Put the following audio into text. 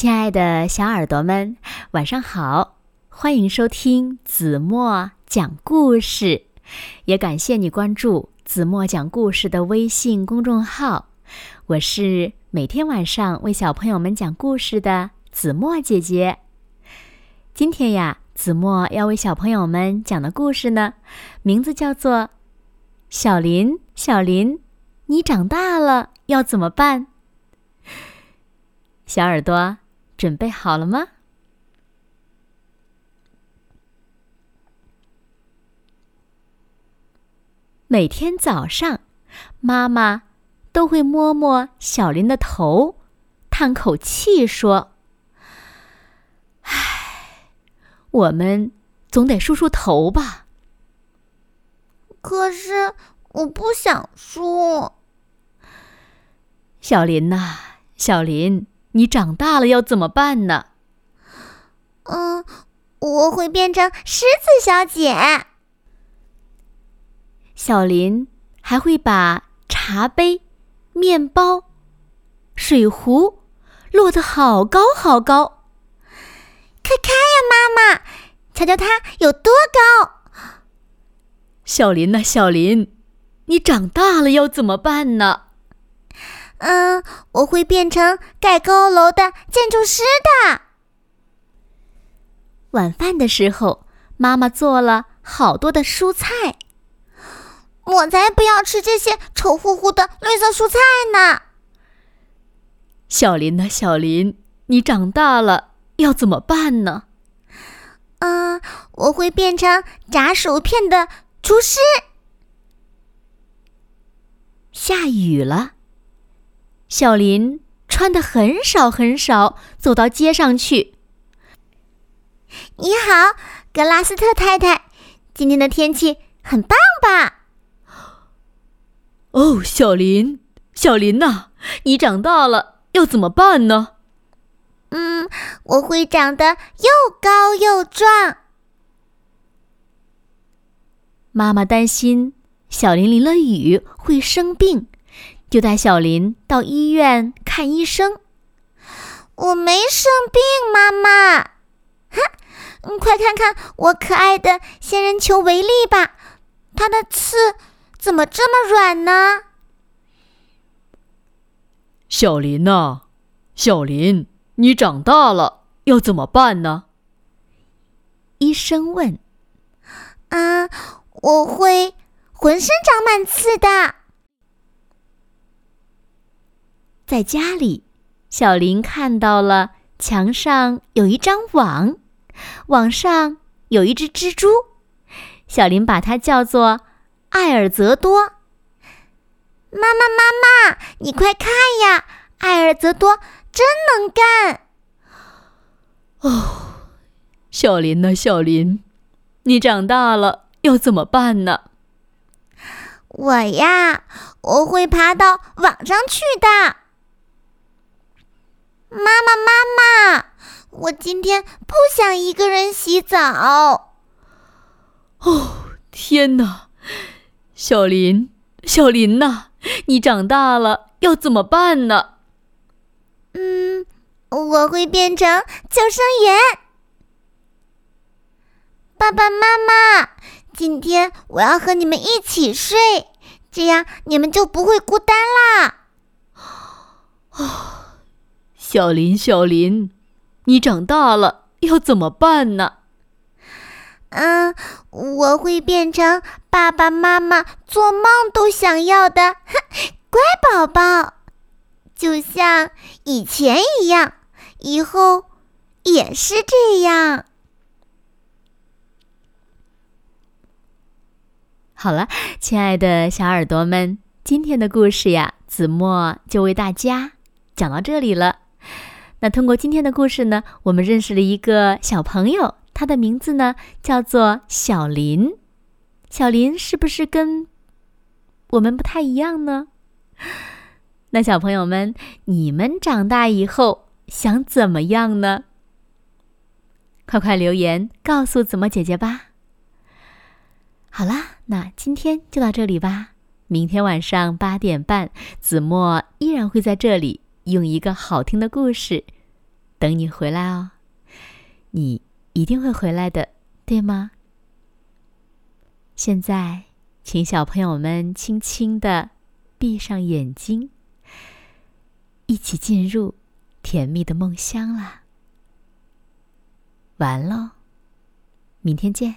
亲爱的小耳朵们，晚上好！欢迎收听子墨讲故事，也感谢你关注子墨讲故事的微信公众号。我是每天晚上为小朋友们讲故事的子墨姐姐。今天呀，子墨要为小朋友们讲的故事呢，名字叫做《小林，小林，你长大了要怎么办》。小耳朵准备好了吗？每天早上，妈妈都会摸摸小林的头，叹口气说：“唉，我们总得梳梳头吧。”可是我不想梳。小林呐，小林。你长大了要怎么办呢？嗯，我会变成狮子小姐。小林还会把茶杯、面包、水壶摞得好高好高。快看呀，妈妈，瞧瞧它有多高！小林呐，小林，你长大了要怎么办呢？嗯，我会变成盖高楼的建筑师的。晚饭的时候，妈妈做了好多的蔬菜。我才不要吃这些丑乎乎的绿色蔬菜呢！小林呐，小林，你长大了要怎么办呢？嗯，我会变成炸薯片的厨师。下雨了。小林穿的很少很少，走到街上去。你好，格拉斯特太太，今天的天气很棒吧？哦，小林，小林呐，你长大了要怎么办呢？嗯，我会长得又高又壮。妈妈担心小林淋了雨会生病。就带小林到医院看医生。我没生病，妈妈。哼，快看看我可爱的仙人球维利吧，它的刺怎么这么软呢？小林呐，小林，你长大了要怎么办呢？医生问。啊，我会浑身长满刺的。在家里，小林看到了墙上有一张网，网上有一只蜘蛛。小林把它叫做艾尔泽多。妈妈，妈妈，你快看呀，艾尔泽多真能干！哦，小林呐，小林，你长大了要怎么办呢？我呀，我会爬到网上去的。妈妈，妈妈，我今天不想一个人洗澡。哦，天哪！小林，小林呐，你长大了要怎么办呢？嗯，我会变成救生员。爸爸妈妈，今天我要和你们一起睡，这样你们就不会孤单啦。哦。小林，小林，你长大了要怎么办呢？嗯，我会变成爸爸妈妈做梦都想要的 乖宝宝，就像以前一样，以后也是这样。好了，亲爱的小耳朵们，今天的故事呀，子墨就为大家讲到这里了。那通过今天的故事呢，我们认识了一个小朋友，他的名字呢叫做小林。小林是不是跟我们不太一样呢？那小朋友们，你们长大以后想怎么样呢？快快留言告诉子墨姐姐吧。好啦，那今天就到这里吧。明天晚上八点半，子墨依然会在这里。用一个好听的故事，等你回来哦。你一定会回来的，对吗？现在，请小朋友们轻轻的闭上眼睛，一起进入甜蜜的梦乡啦。完喽，明天见。